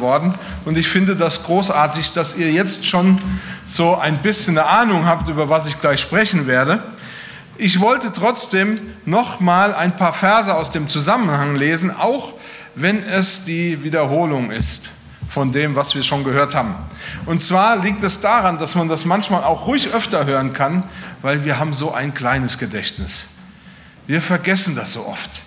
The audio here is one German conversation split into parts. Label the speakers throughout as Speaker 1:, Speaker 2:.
Speaker 1: worden. Und ich finde das großartig, dass ihr jetzt schon so ein bisschen eine Ahnung habt, über was ich gleich sprechen werde. Ich wollte trotzdem noch mal ein paar Verse aus dem Zusammenhang lesen, auch wenn es die Wiederholung ist von dem, was wir schon gehört haben. Und zwar liegt es daran, dass man das manchmal auch ruhig öfter hören kann, weil wir haben so ein kleines Gedächtnis. Wir vergessen das so oft.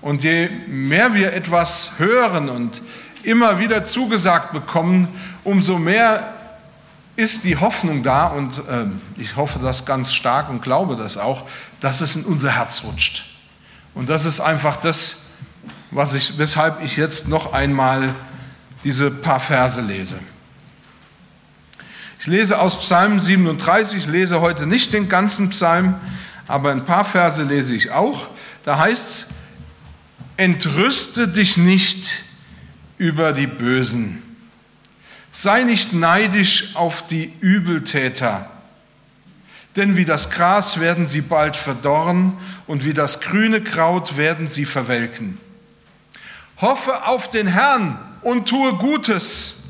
Speaker 1: Und je mehr wir etwas hören und immer wieder zugesagt bekommen, umso mehr ist die Hoffnung da und äh, ich hoffe das ganz stark und glaube das auch, dass es in unser Herz rutscht. Und das ist einfach das, was ich, weshalb ich jetzt noch einmal diese paar Verse lese. Ich lese aus Psalm 37, ich lese heute nicht den ganzen Psalm, aber ein paar Verse lese ich auch. Da heißt es, entrüste dich nicht über die Bösen Sei nicht neidisch auf die Übeltäter, denn wie das Gras werden sie bald verdorren und wie das grüne Kraut werden sie verwelken. Hoffe auf den Herrn und tue Gutes.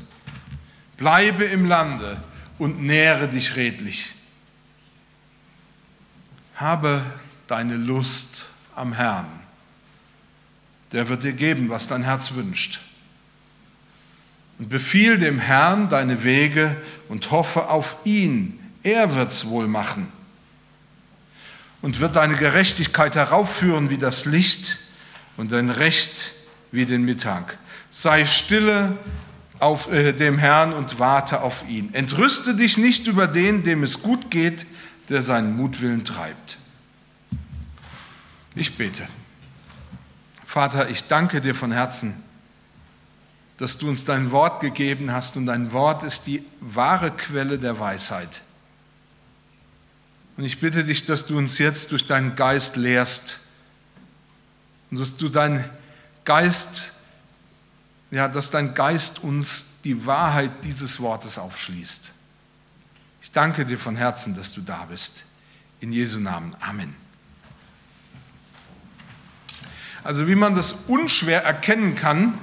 Speaker 1: Bleibe im Lande und nähre dich redlich. Habe deine Lust am Herrn. Der wird dir geben, was dein Herz wünscht und befiehl dem Herrn deine Wege und hoffe auf ihn. Er wird's wohl machen und wird deine Gerechtigkeit heraufführen wie das Licht und dein Recht wie den Mittag. Sei stille auf äh, dem Herrn und warte auf ihn. Entrüste dich nicht über den, dem es gut geht, der seinen Mutwillen treibt. Ich bete. Vater, ich danke dir von Herzen dass du uns dein Wort gegeben hast und dein Wort ist die wahre Quelle der Weisheit. Und ich bitte dich, dass du uns jetzt durch deinen Geist lehrst und dass du dein Geist, ja, dass dein Geist uns die Wahrheit dieses Wortes aufschließt. Ich danke dir von Herzen, dass du da bist. In Jesu Namen. Amen. Also wie man das unschwer erkennen kann,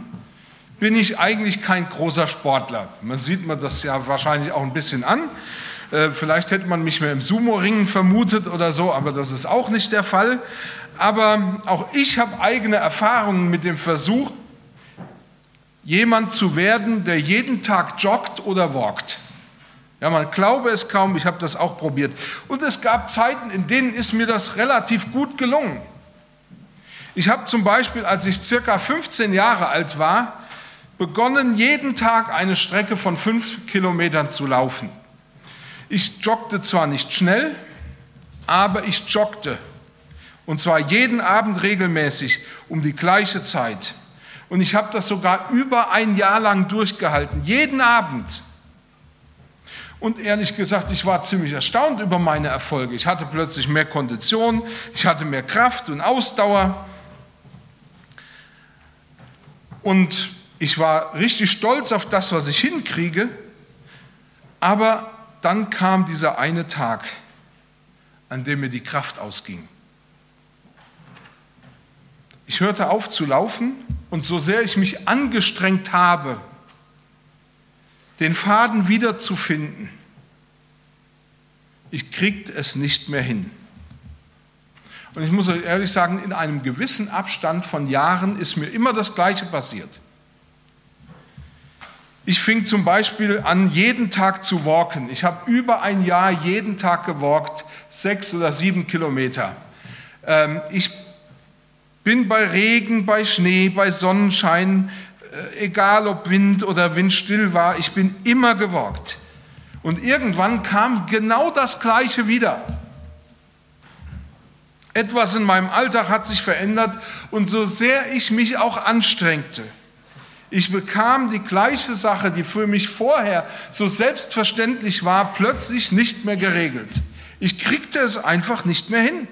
Speaker 1: bin ich eigentlich kein großer Sportler. Man sieht mir das ja wahrscheinlich auch ein bisschen an. Äh, vielleicht hätte man mich mehr im Sumo-Ringen vermutet oder so, aber das ist auch nicht der Fall. Aber auch ich habe eigene Erfahrungen mit dem Versuch, jemand zu werden, der jeden Tag joggt oder walkt. Ja, man glaube es kaum, ich habe das auch probiert. Und es gab Zeiten, in denen ist mir das relativ gut gelungen. Ich habe zum Beispiel, als ich circa 15 Jahre alt war, begonnen, jeden Tag eine Strecke von fünf Kilometern zu laufen. Ich joggte zwar nicht schnell, aber ich joggte. Und zwar jeden Abend regelmäßig um die gleiche Zeit. Und ich habe das sogar über ein Jahr lang durchgehalten, jeden Abend. Und ehrlich gesagt, ich war ziemlich erstaunt über meine Erfolge. Ich hatte plötzlich mehr Kondition, ich hatte mehr Kraft und Ausdauer. Und ich war richtig stolz auf das, was ich hinkriege, aber dann kam dieser eine Tag, an dem mir die Kraft ausging. Ich hörte auf zu laufen und so sehr ich mich angestrengt habe, den Faden wiederzufinden, ich kriegte es nicht mehr hin. Und ich muss euch ehrlich sagen, in einem gewissen Abstand von Jahren ist mir immer das Gleiche passiert. Ich fing zum Beispiel an, jeden Tag zu walken. Ich habe über ein Jahr jeden Tag gewalkt, sechs oder sieben Kilometer. Ähm, ich bin bei Regen, bei Schnee, bei Sonnenschein, äh, egal ob Wind oder Windstill war, ich bin immer gewalkt. Und irgendwann kam genau das Gleiche wieder. Etwas in meinem Alltag hat sich verändert und so sehr ich mich auch anstrengte, ich bekam die gleiche Sache, die für mich vorher so selbstverständlich war, plötzlich nicht mehr geregelt. Ich kriegte es einfach nicht mehr hin.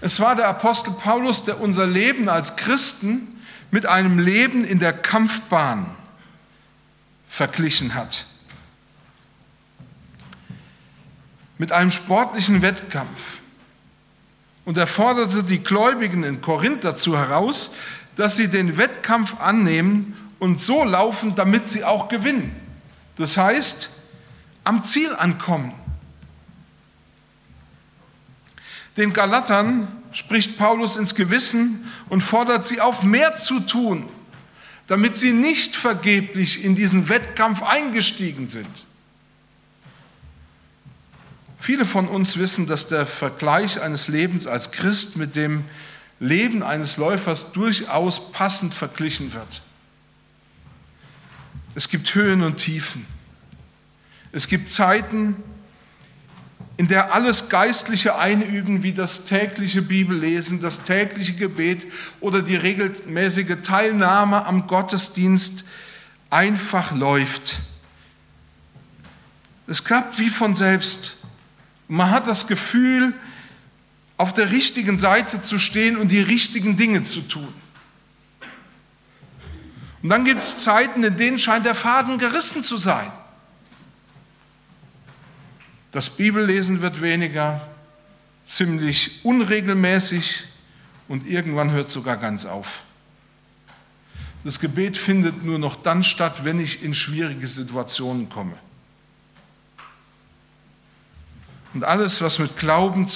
Speaker 1: Es war der Apostel Paulus, der unser Leben als Christen mit einem Leben in der Kampfbahn verglichen hat. Mit einem sportlichen Wettkampf. Und er forderte die Gläubigen in Korinth dazu heraus, dass sie den Wettkampf annehmen und so laufen, damit sie auch gewinnen. Das heißt, am Ziel ankommen. Den Galatern spricht Paulus ins Gewissen und fordert sie auf, mehr zu tun, damit sie nicht vergeblich in diesen Wettkampf eingestiegen sind. Viele von uns wissen, dass der Vergleich eines Lebens als Christ mit dem Leben eines Läufers durchaus passend verglichen wird. Es gibt Höhen und Tiefen. Es gibt Zeiten, in der alles Geistliche einüben, wie das tägliche Bibellesen, das tägliche Gebet oder die regelmäßige Teilnahme am Gottesdienst einfach läuft. Es klappt wie von selbst. Man hat das Gefühl, auf der richtigen Seite zu stehen und die richtigen Dinge zu tun. Und dann gibt es Zeiten, in denen scheint der Faden gerissen zu sein. Das Bibellesen wird weniger, ziemlich unregelmäßig und irgendwann hört sogar ganz auf. Das Gebet findet nur noch dann statt, wenn ich in schwierige Situationen komme. Und alles, was mit Glauben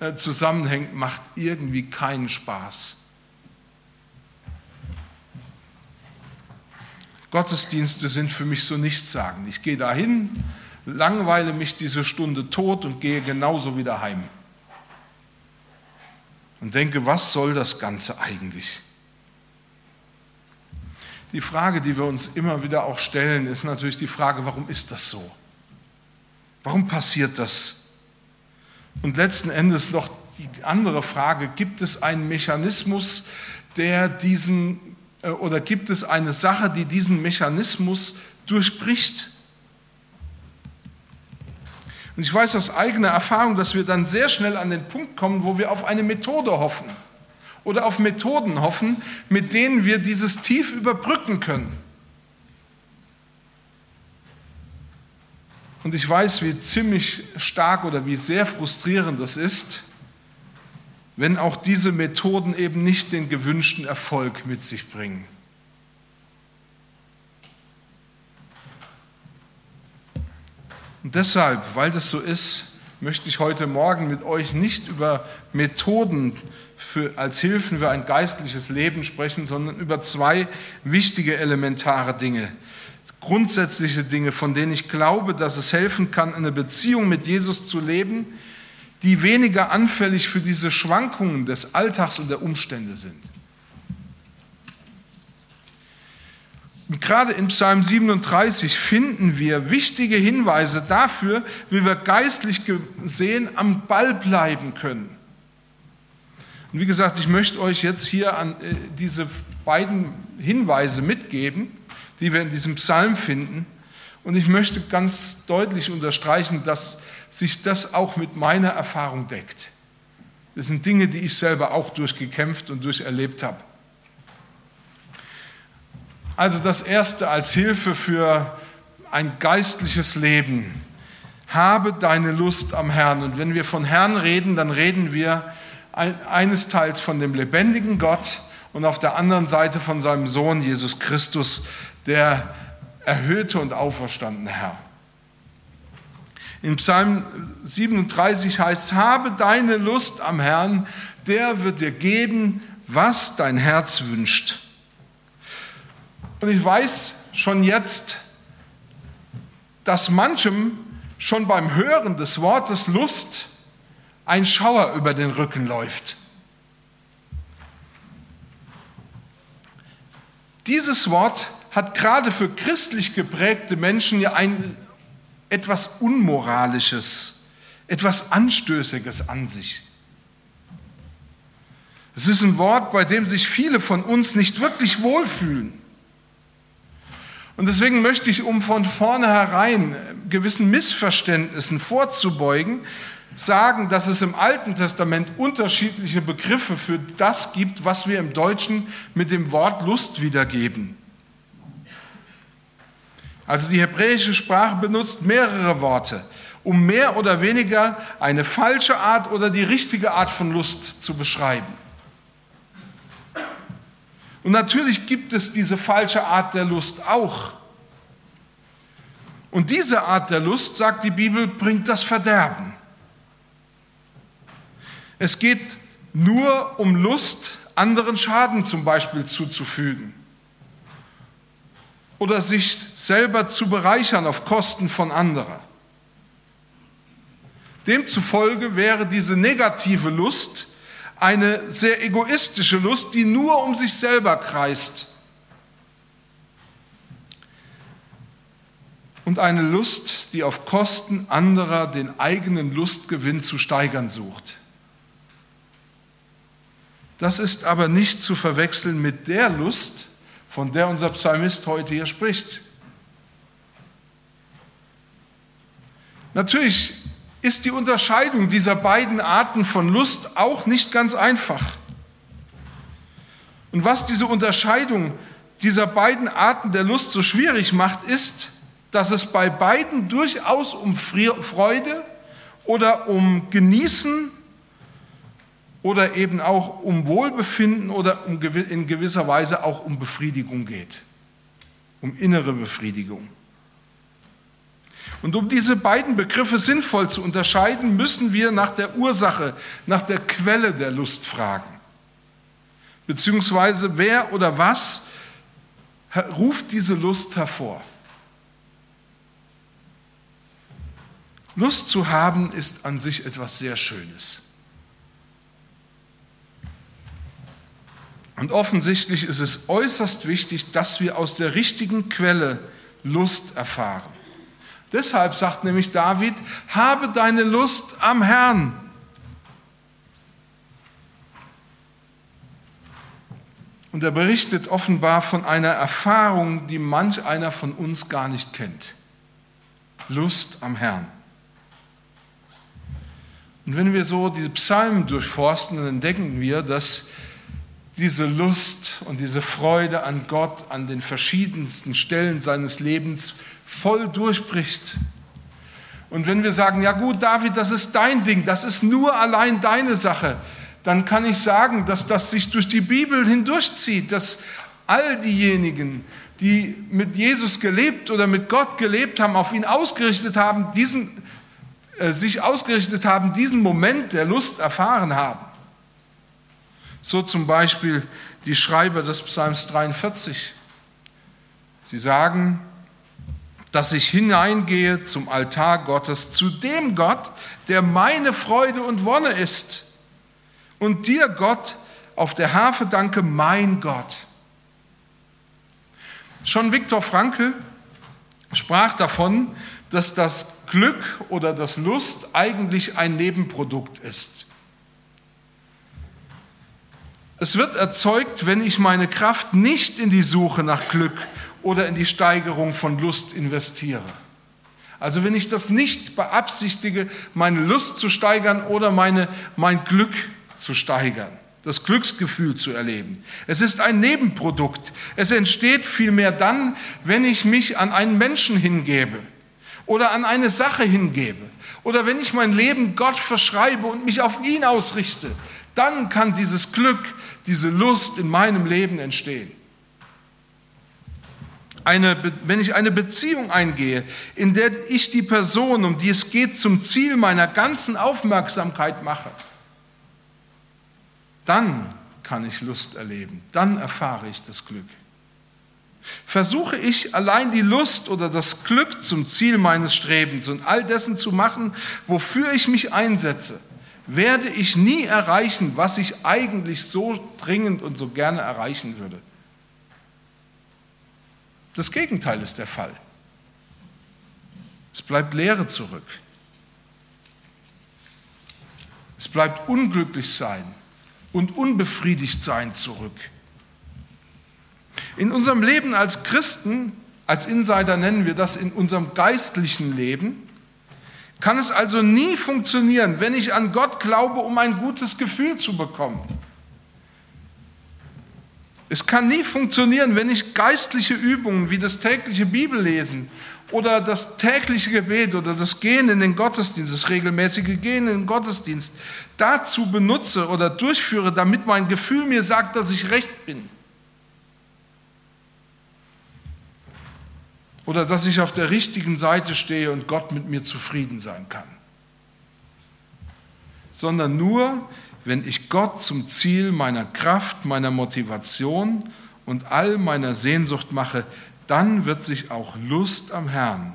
Speaker 1: äh, zusammenhängt, macht irgendwie keinen Spaß. Gottesdienste sind für mich so nichtssagend. Ich gehe dahin, langweile mich diese Stunde tot und gehe genauso wieder heim. Und denke, was soll das Ganze eigentlich? Die Frage, die wir uns immer wieder auch stellen, ist natürlich die Frage, warum ist das so? Warum passiert das? Und letzten Endes noch die andere Frage, gibt es einen Mechanismus, der diesen, äh, oder gibt es eine Sache, die diesen Mechanismus durchbricht? Und ich weiß aus eigener Erfahrung, dass wir dann sehr schnell an den Punkt kommen, wo wir auf eine Methode hoffen oder auf Methoden hoffen, mit denen wir dieses Tief überbrücken können. Und ich weiß, wie ziemlich stark oder wie sehr frustrierend das ist, wenn auch diese Methoden eben nicht den gewünschten Erfolg mit sich bringen. Und deshalb, weil das so ist, möchte ich heute Morgen mit euch nicht über Methoden für, als Hilfen für ein geistliches Leben sprechen, sondern über zwei wichtige elementare Dinge, grundsätzliche Dinge, von denen ich glaube, dass es helfen kann, eine Beziehung mit Jesus zu leben, die weniger anfällig für diese Schwankungen des Alltags und der Umstände sind. Und gerade in Psalm 37 finden wir wichtige Hinweise dafür, wie wir geistlich gesehen am Ball bleiben können. Und wie gesagt, ich möchte euch jetzt hier an äh, diese beiden Hinweise mitgeben die wir in diesem Psalm finden. Und ich möchte ganz deutlich unterstreichen, dass sich das auch mit meiner Erfahrung deckt. Das sind Dinge, die ich selber auch durchgekämpft und durcherlebt habe. Also das Erste als Hilfe für ein geistliches Leben. Habe deine Lust am Herrn. Und wenn wir von Herrn reden, dann reden wir eines Teils von dem lebendigen Gott und auf der anderen Seite von seinem Sohn Jesus Christus, der erhöhte und auferstandene Herr. In Psalm 37 heißt es, habe deine Lust am Herrn, der wird dir geben, was dein Herz wünscht. Und ich weiß schon jetzt, dass manchem schon beim Hören des Wortes Lust ein Schauer über den Rücken läuft. Dieses Wort hat gerade für christlich geprägte Menschen ja ein etwas Unmoralisches, etwas Anstößiges an sich. Es ist ein Wort, bei dem sich viele von uns nicht wirklich wohlfühlen. Und deswegen möchte ich, um von vornherein gewissen Missverständnissen vorzubeugen, sagen, dass es im Alten Testament unterschiedliche Begriffe für das gibt, was wir im Deutschen mit dem Wort Lust wiedergeben. Also die hebräische Sprache benutzt mehrere Worte, um mehr oder weniger eine falsche Art oder die richtige Art von Lust zu beschreiben. Und natürlich gibt es diese falsche Art der Lust auch. Und diese Art der Lust, sagt die Bibel, bringt das Verderben. Es geht nur um Lust, anderen Schaden zum Beispiel zuzufügen oder sich selber zu bereichern auf Kosten von anderer. Demzufolge wäre diese negative Lust eine sehr egoistische Lust, die nur um sich selber kreist. Und eine Lust, die auf Kosten anderer den eigenen Lustgewinn zu steigern sucht. Das ist aber nicht zu verwechseln mit der Lust, von der unser Psalmist heute hier spricht. Natürlich ist die Unterscheidung dieser beiden Arten von Lust auch nicht ganz einfach. Und was diese Unterscheidung dieser beiden Arten der Lust so schwierig macht, ist, dass es bei beiden durchaus um Freude oder um Genießen oder eben auch um Wohlbefinden oder in gewisser Weise auch um Befriedigung geht, um innere Befriedigung. Und um diese beiden Begriffe sinnvoll zu unterscheiden, müssen wir nach der Ursache, nach der Quelle der Lust fragen. Beziehungsweise wer oder was ruft diese Lust hervor? Lust zu haben ist an sich etwas sehr Schönes. Und offensichtlich ist es äußerst wichtig, dass wir aus der richtigen Quelle Lust erfahren. Deshalb sagt nämlich David, habe deine Lust am Herrn. Und er berichtet offenbar von einer Erfahrung, die manch einer von uns gar nicht kennt. Lust am Herrn. Und wenn wir so diese Psalmen durchforsten, dann entdecken wir, dass diese Lust und diese Freude an Gott an den verschiedensten Stellen seines Lebens voll durchbricht. Und wenn wir sagen, ja gut, David, das ist dein Ding, das ist nur allein deine Sache, dann kann ich sagen, dass das sich durch die Bibel hindurchzieht, dass all diejenigen, die mit Jesus gelebt oder mit Gott gelebt haben, auf ihn ausgerichtet haben, diesen, äh, sich ausgerichtet haben, diesen Moment der Lust erfahren haben. So zum Beispiel die Schreiber des Psalms 43. Sie sagen, dass ich hineingehe zum Altar Gottes, zu dem Gott, der meine Freude und Wonne ist. Und dir, Gott, auf der Harfe danke, mein Gott. Schon Viktor Frankl sprach davon, dass das Glück oder das Lust eigentlich ein Nebenprodukt ist. Es wird erzeugt, wenn ich meine Kraft nicht in die Suche nach Glück oder in die Steigerung von Lust investiere. Also wenn ich das nicht beabsichtige, meine Lust zu steigern oder meine, mein Glück zu steigern, das Glücksgefühl zu erleben. Es ist ein Nebenprodukt. Es entsteht vielmehr dann, wenn ich mich an einen Menschen hingebe oder an eine Sache hingebe oder wenn ich mein Leben Gott verschreibe und mich auf ihn ausrichte, dann kann dieses Glück, diese Lust in meinem Leben entstehen. Eine, wenn ich eine Beziehung eingehe, in der ich die Person, um die es geht, zum Ziel meiner ganzen Aufmerksamkeit mache, dann kann ich Lust erleben, dann erfahre ich das Glück. Versuche ich allein die Lust oder das Glück zum Ziel meines Strebens und all dessen zu machen, wofür ich mich einsetze, werde ich nie erreichen, was ich eigentlich so dringend und so gerne erreichen würde. Das Gegenteil ist der Fall. Es bleibt Leere zurück. Es bleibt unglücklich sein und unbefriedigt sein zurück. In unserem Leben als Christen, als Insider nennen wir das in unserem geistlichen Leben, kann es also nie funktionieren, wenn ich an Gott glaube, um ein gutes Gefühl zu bekommen. Es kann nie funktionieren, wenn ich geistliche Übungen wie das tägliche Bibellesen oder das tägliche Gebet oder das Gehen in den Gottesdienst, das regelmäßige Gehen in den Gottesdienst dazu benutze oder durchführe, damit mein Gefühl mir sagt, dass ich recht bin. Oder dass ich auf der richtigen Seite stehe und Gott mit mir zufrieden sein kann, sondern nur, wenn ich Gott zum Ziel meiner Kraft, meiner Motivation und all meiner Sehnsucht mache, dann wird sich auch Lust am Herrn,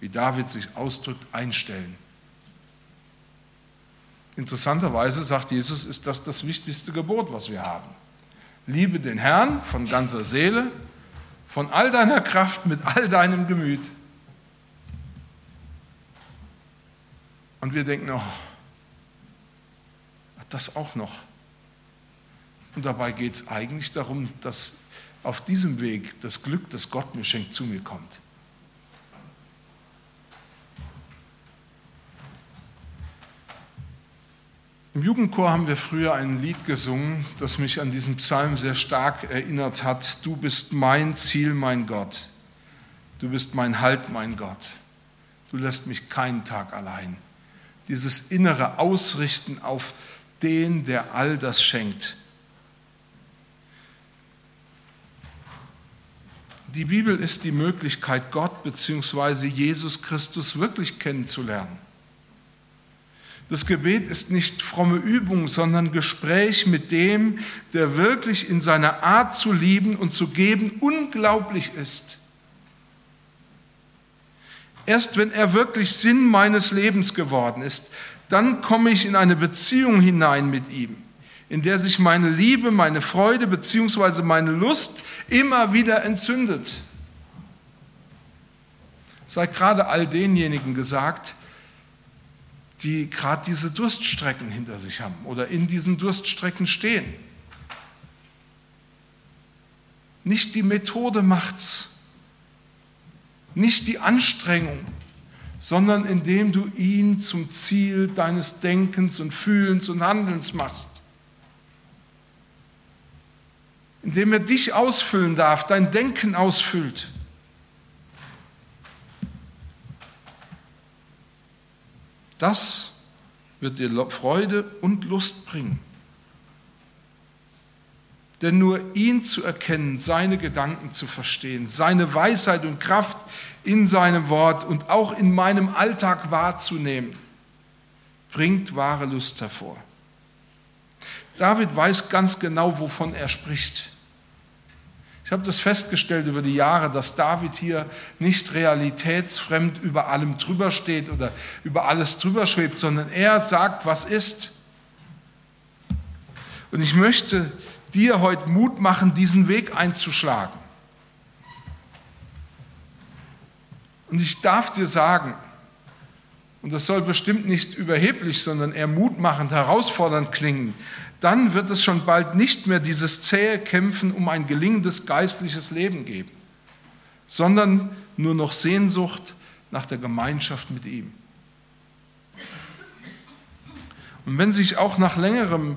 Speaker 1: wie David sich ausdrückt, einstellen. Interessanterweise sagt Jesus, ist das das wichtigste Gebot, was wir haben. Liebe den Herrn von ganzer Seele, von all deiner Kraft, mit all deinem Gemüt. Und wir denken, oh, das auch noch. Und dabei geht es eigentlich darum, dass auf diesem Weg das Glück, das Gott mir schenkt, zu mir kommt. Im Jugendchor haben wir früher ein Lied gesungen, das mich an diesen Psalm sehr stark erinnert hat. Du bist mein Ziel, mein Gott. Du bist mein Halt, mein Gott. Du lässt mich keinen Tag allein. Dieses innere Ausrichten auf den, der all das schenkt. Die Bibel ist die Möglichkeit, Gott bzw. Jesus Christus wirklich kennenzulernen. Das Gebet ist nicht fromme Übung, sondern Gespräch mit dem, der wirklich in seiner Art zu lieben und zu geben unglaublich ist. Erst wenn er wirklich Sinn meines Lebens geworden ist, dann komme ich in eine Beziehung hinein mit ihm, in der sich meine Liebe, meine Freude bzw. meine Lust immer wieder entzündet. Sei gerade all denjenigen gesagt, die gerade diese Durststrecken hinter sich haben oder in diesen Durststrecken stehen. Nicht die Methode macht's, nicht die Anstrengung, sondern indem du ihn zum Ziel deines Denkens und Fühlens und Handelns machst. Indem er dich ausfüllen darf, dein Denken ausfüllt. Das wird dir Freude und Lust bringen. Denn nur ihn zu erkennen, seine Gedanken zu verstehen, seine Weisheit und Kraft in seinem Wort und auch in meinem Alltag wahrzunehmen, bringt wahre Lust hervor. David weiß ganz genau, wovon er spricht. Ich habe das festgestellt über die Jahre, dass David hier nicht realitätsfremd über allem drüber steht oder über alles drüber schwebt, sondern er sagt, was ist. Und ich möchte dir heute Mut machen, diesen Weg einzuschlagen. Und ich darf dir sagen, und das soll bestimmt nicht überheblich, sondern eher mutmachend, herausfordernd klingen, dann wird es schon bald nicht mehr dieses zähe Kämpfen um ein gelingendes geistliches Leben geben, sondern nur noch Sehnsucht nach der Gemeinschaft mit ihm. Und wenn sich auch nach längerem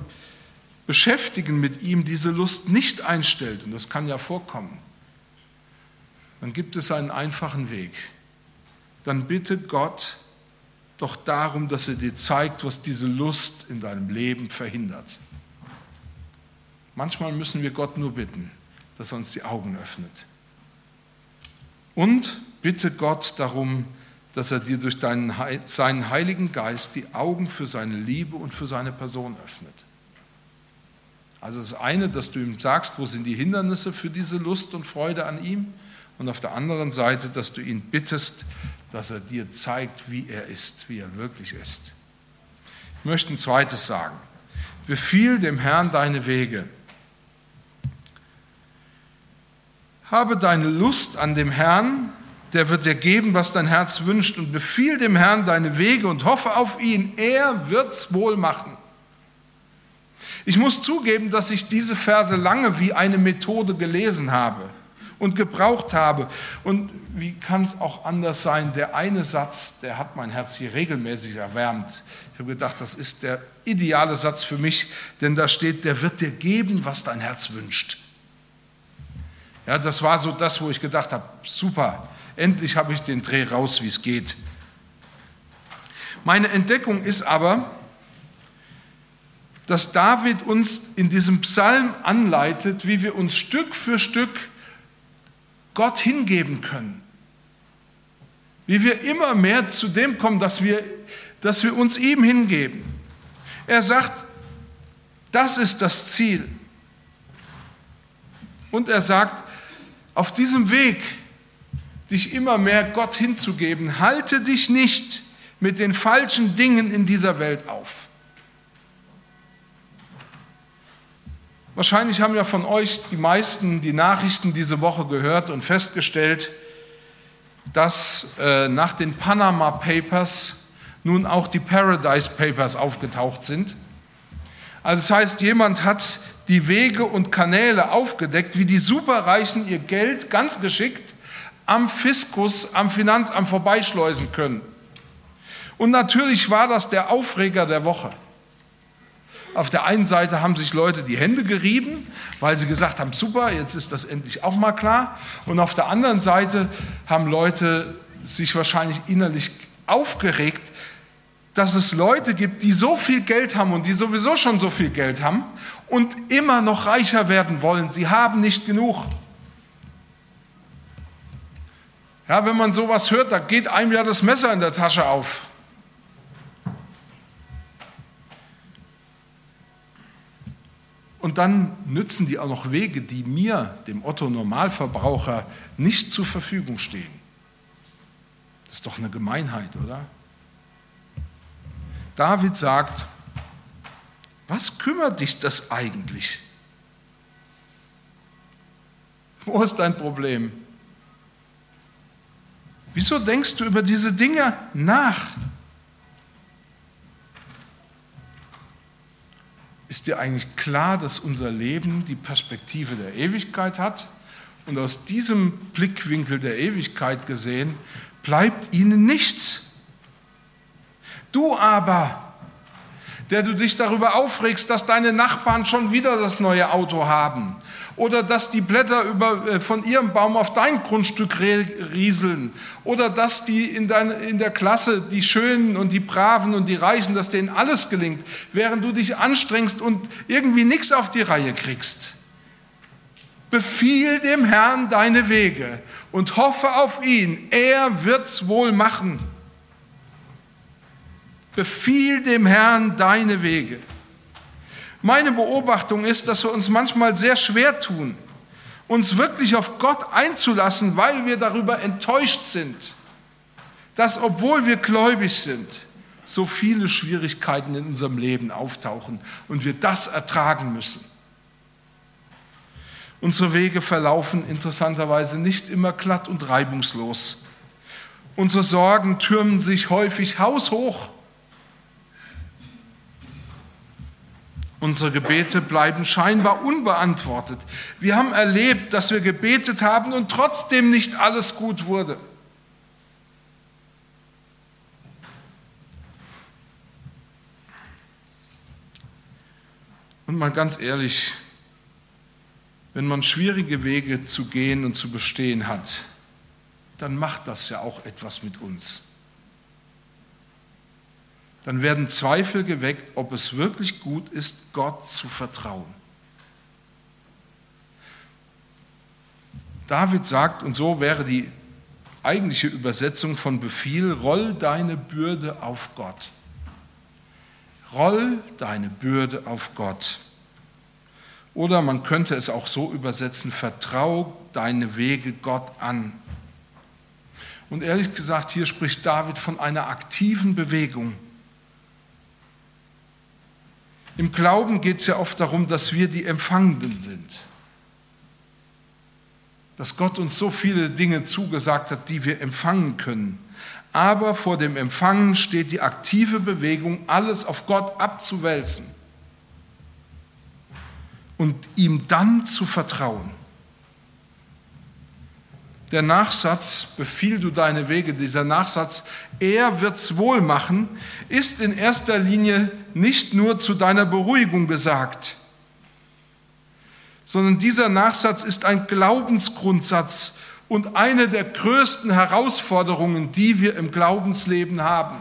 Speaker 1: Beschäftigen mit ihm diese Lust nicht einstellt, und das kann ja vorkommen, dann gibt es einen einfachen Weg. Dann bitte Gott doch darum, dass er dir zeigt, was diese Lust in deinem Leben verhindert. Manchmal müssen wir Gott nur bitten, dass er uns die Augen öffnet. Und bitte Gott darum, dass er dir durch deinen, seinen Heiligen Geist die Augen für seine Liebe und für seine Person öffnet. Also das eine, dass du ihm sagst, wo sind die Hindernisse für diese Lust und Freude an ihm? Und auf der anderen Seite, dass du ihn bittest, dass er dir zeigt, wie er ist, wie er wirklich ist. Ich möchte ein zweites sagen. Befiehl dem Herrn deine Wege Habe deine Lust an dem Herrn, der wird dir geben, was dein Herz wünscht und befiehl dem Herrn deine Wege und hoffe auf ihn. Er wird's wohl machen. Ich muss zugeben, dass ich diese Verse lange wie eine Methode gelesen habe und gebraucht habe. Und wie kann es auch anders sein? Der eine Satz, der hat mein Herz hier regelmäßig erwärmt. Ich habe gedacht, das ist der ideale Satz für mich, denn da steht, der wird dir geben, was dein Herz wünscht. Ja, das war so das, wo ich gedacht habe, super, endlich habe ich den Dreh raus, wie es geht. Meine Entdeckung ist aber, dass David uns in diesem Psalm anleitet, wie wir uns Stück für Stück Gott hingeben können. Wie wir immer mehr zu dem kommen, dass wir, dass wir uns ihm hingeben. Er sagt, das ist das Ziel. Und er sagt, auf diesem Weg, dich immer mehr Gott hinzugeben, halte dich nicht mit den falschen Dingen in dieser Welt auf. Wahrscheinlich haben ja von euch die meisten die Nachrichten diese Woche gehört und festgestellt, dass äh, nach den Panama Papers nun auch die Paradise Papers aufgetaucht sind. Also das heißt, jemand hat die Wege und Kanäle aufgedeckt, wie die Superreichen ihr Geld ganz geschickt am Fiskus, am Finanzamt vorbeischleusen können. Und natürlich war das der Aufreger der Woche. Auf der einen Seite haben sich Leute die Hände gerieben, weil sie gesagt haben, super, jetzt ist das endlich auch mal klar. Und auf der anderen Seite haben Leute sich wahrscheinlich innerlich aufgeregt, dass es Leute gibt, die so viel Geld haben und die sowieso schon so viel Geld haben und immer noch reicher werden wollen. Sie haben nicht genug. Ja, wenn man sowas hört, da geht einem ja das Messer in der Tasche auf. Und dann nützen die auch noch Wege, die mir, dem Otto Normalverbraucher, nicht zur Verfügung stehen. Das ist doch eine Gemeinheit, oder? David sagt, was kümmert dich das eigentlich? Wo ist dein Problem? Wieso denkst du über diese Dinge nach? Ist dir eigentlich klar, dass unser Leben die Perspektive der Ewigkeit hat? Und aus diesem Blickwinkel der Ewigkeit gesehen, bleibt ihnen nichts. Du aber, der du dich darüber aufregst, dass deine Nachbarn schon wieder das neue Auto haben oder dass die Blätter über, äh, von ihrem Baum auf dein Grundstück rieseln oder dass die in, dein, in der Klasse, die Schönen und die Braven und die Reichen, dass denen alles gelingt, während du dich anstrengst und irgendwie nichts auf die Reihe kriegst. Befiehl dem Herrn deine Wege und hoffe auf ihn, er wird's wohl machen. Befiehl dem Herrn deine Wege. Meine Beobachtung ist, dass wir uns manchmal sehr schwer tun, uns wirklich auf Gott einzulassen, weil wir darüber enttäuscht sind, dass obwohl wir gläubig sind, so viele Schwierigkeiten in unserem Leben auftauchen und wir das ertragen müssen. Unsere Wege verlaufen interessanterweise nicht immer glatt und reibungslos. Unsere Sorgen türmen sich häufig haushoch Unsere Gebete bleiben scheinbar unbeantwortet. Wir haben erlebt, dass wir gebetet haben und trotzdem nicht alles gut wurde. Und mal ganz ehrlich, wenn man schwierige Wege zu gehen und zu bestehen hat, dann macht das ja auch etwas mit uns dann werden Zweifel geweckt, ob es wirklich gut ist, Gott zu vertrauen. David sagt, und so wäre die eigentliche Übersetzung von Befehl, roll deine Bürde auf Gott. Roll deine Bürde auf Gott. Oder man könnte es auch so übersetzen, vertrau deine Wege Gott an. Und ehrlich gesagt, hier spricht David von einer aktiven Bewegung. Im Glauben geht es ja oft darum, dass wir die Empfangenden sind. Dass Gott uns so viele Dinge zugesagt hat, die wir empfangen können. Aber vor dem Empfangen steht die aktive Bewegung, alles auf Gott abzuwälzen und ihm dann zu vertrauen. Der Nachsatz, befiehl du deine Wege, dieser Nachsatz, er wird's wohl machen, ist in erster Linie nicht nur zu deiner Beruhigung gesagt, sondern dieser Nachsatz ist ein Glaubensgrundsatz und eine der größten Herausforderungen, die wir im Glaubensleben haben.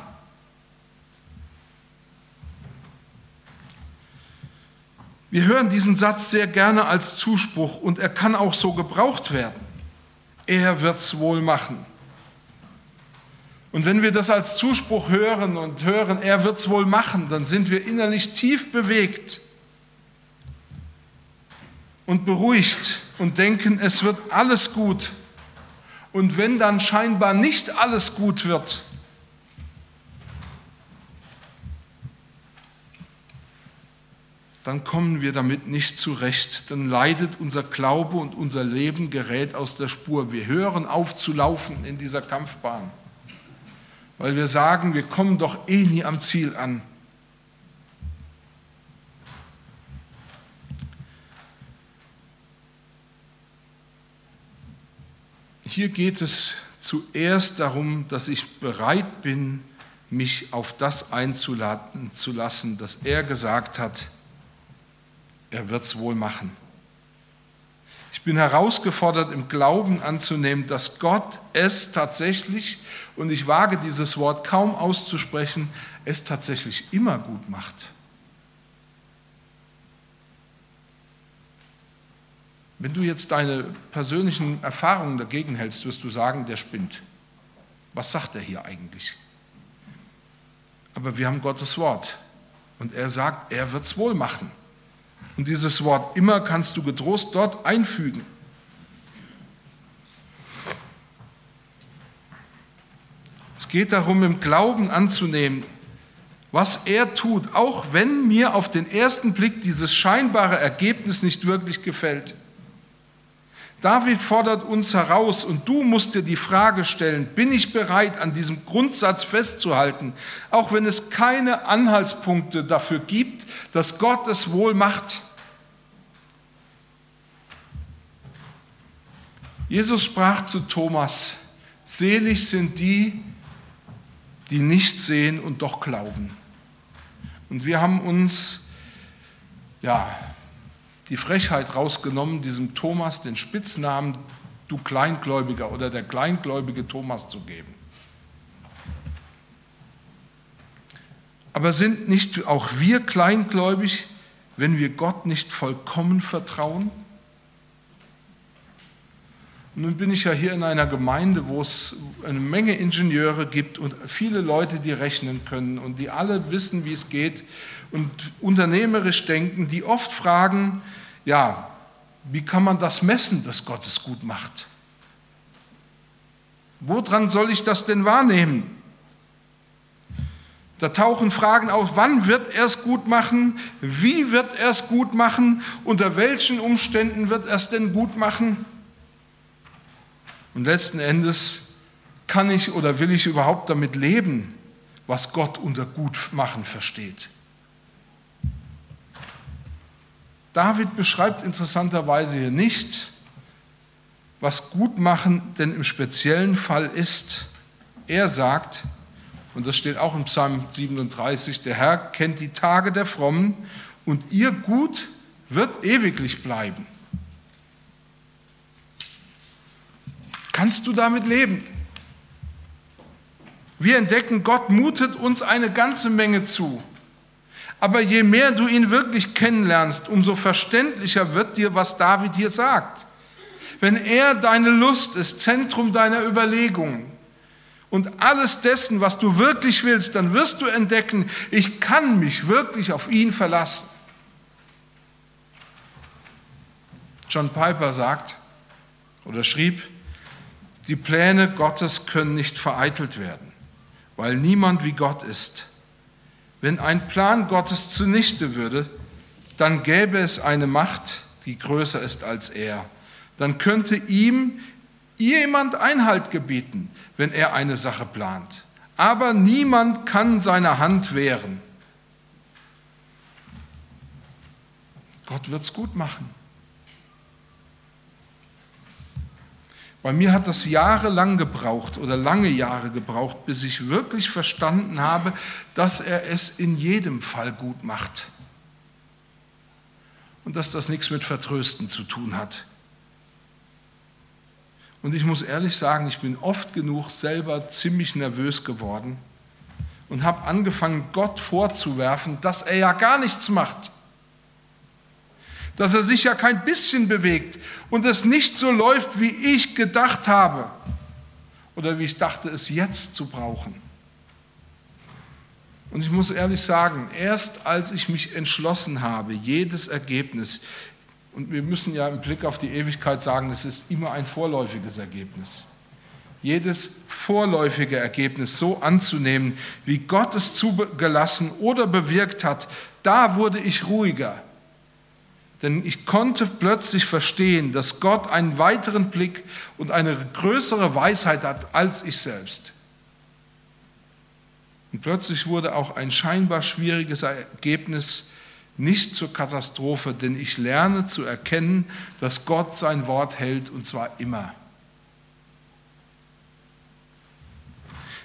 Speaker 1: Wir hören diesen Satz sehr gerne als Zuspruch und er kann auch so gebraucht werden. Er wird's wohl machen. Und wenn wir das als Zuspruch hören und hören, er wird's wohl machen, dann sind wir innerlich tief bewegt und beruhigt und denken, es wird alles gut. Und wenn dann scheinbar nicht alles gut wird, dann kommen wir damit nicht zurecht. Dann leidet unser Glaube und unser Leben gerät aus der Spur. Wir hören auf zu laufen in dieser Kampfbahn, weil wir sagen, wir kommen doch eh nie am Ziel an. Hier geht es zuerst darum, dass ich bereit bin, mich auf das einzuladen zu lassen, dass er gesagt hat, er wird es wohl machen. Ich bin herausgefordert, im Glauben anzunehmen, dass Gott es tatsächlich, und ich wage dieses Wort kaum auszusprechen, es tatsächlich immer gut macht. Wenn du jetzt deine persönlichen Erfahrungen dagegen hältst, wirst du sagen, der spinnt. Was sagt er hier eigentlich? Aber wir haben Gottes Wort und er sagt, er wird es wohl machen. Und dieses Wort immer kannst du getrost dort einfügen. Es geht darum, im Glauben anzunehmen, was er tut, auch wenn mir auf den ersten Blick dieses scheinbare Ergebnis nicht wirklich gefällt. David fordert uns heraus und du musst dir die Frage stellen, bin ich bereit, an diesem Grundsatz festzuhalten, auch wenn es keine Anhaltspunkte dafür gibt, dass Gott es wohl macht? Jesus sprach zu Thomas, selig sind die, die nicht sehen und doch glauben. Und wir haben uns ja, die Frechheit rausgenommen, diesem Thomas den Spitznamen du Kleingläubiger oder der kleingläubige Thomas zu geben. Aber sind nicht auch wir kleingläubig, wenn wir Gott nicht vollkommen vertrauen? Nun bin ich ja hier in einer Gemeinde, wo es eine Menge Ingenieure gibt und viele Leute, die rechnen können und die alle wissen, wie es geht und unternehmerisch denken, die oft fragen, ja, wie kann man das messen, dass Gott es gut macht? Woran soll ich das denn wahrnehmen? Da tauchen Fragen auf, wann wird er es gut machen? Wie wird er es gut machen? Unter welchen Umständen wird er es denn gut machen? Und letzten Endes kann ich oder will ich überhaupt damit leben, was Gott unter gut machen versteht? David beschreibt interessanterweise hier nicht, was Gutmachen denn im speziellen Fall ist. Er sagt, und das steht auch im Psalm 37, der Herr kennt die Tage der Frommen und ihr Gut wird ewiglich bleiben. Kannst du damit leben? Wir entdecken, Gott mutet uns eine ganze Menge zu. Aber je mehr du ihn wirklich kennenlernst, umso verständlicher wird dir, was David hier sagt. Wenn er deine Lust ist, Zentrum deiner Überlegungen und alles dessen, was du wirklich willst, dann wirst du entdecken, ich kann mich wirklich auf ihn verlassen. John Piper sagt oder schrieb, die Pläne Gottes können nicht vereitelt werden, weil niemand wie Gott ist. Wenn ein Plan Gottes zunichte würde, dann gäbe es eine Macht, die größer ist als er. Dann könnte ihm jemand Einhalt gebieten, wenn er eine Sache plant. Aber niemand kann seine Hand wehren. Gott wird es gut machen. Bei mir hat das jahrelang gebraucht oder lange Jahre gebraucht, bis ich wirklich verstanden habe, dass er es in jedem Fall gut macht. Und dass das nichts mit Vertrösten zu tun hat. Und ich muss ehrlich sagen, ich bin oft genug selber ziemlich nervös geworden und habe angefangen, Gott vorzuwerfen, dass er ja gar nichts macht dass er sich ja kein bisschen bewegt und es nicht so läuft, wie ich gedacht habe oder wie ich dachte, es jetzt zu brauchen. Und ich muss ehrlich sagen, erst als ich mich entschlossen habe, jedes Ergebnis, und wir müssen ja im Blick auf die Ewigkeit sagen, es ist immer ein vorläufiges Ergebnis, jedes vorläufige Ergebnis so anzunehmen, wie Gott es zugelassen oder bewirkt hat, da wurde ich ruhiger. Denn ich konnte plötzlich verstehen, dass Gott einen weiteren Blick und eine größere Weisheit hat als ich selbst. Und plötzlich wurde auch ein scheinbar schwieriges Ergebnis nicht zur Katastrophe, denn ich lerne zu erkennen, dass Gott sein Wort hält und zwar immer.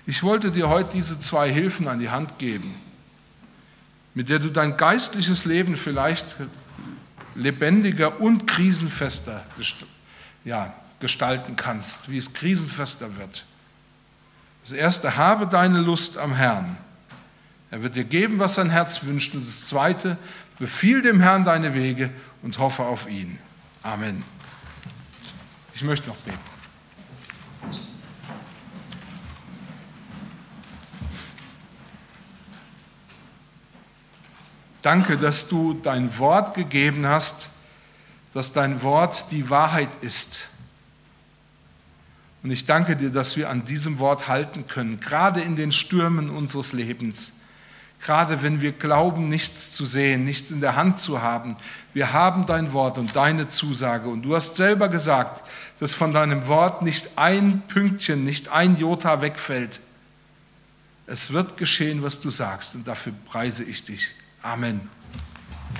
Speaker 1: Ich wollte dir heute diese zwei Hilfen an die Hand geben, mit der du dein geistliches Leben vielleicht lebendiger und krisenfester ja, gestalten kannst, wie es krisenfester wird. Das erste, habe deine Lust am Herrn. Er wird dir geben, was sein Herz wünscht. Und das zweite, befiehl dem Herrn deine Wege und hoffe auf ihn. Amen. Ich möchte noch beten. Danke, dass du dein Wort gegeben hast, dass dein Wort die Wahrheit ist. Und ich danke dir, dass wir an diesem Wort halten können, gerade in den Stürmen unseres Lebens. Gerade wenn wir glauben, nichts zu sehen, nichts in der Hand zu haben. Wir haben dein Wort und deine Zusage. Und du hast selber gesagt, dass von deinem Wort nicht ein Pünktchen, nicht ein Jota wegfällt. Es wird geschehen, was du sagst. Und dafür preise ich dich. Amen.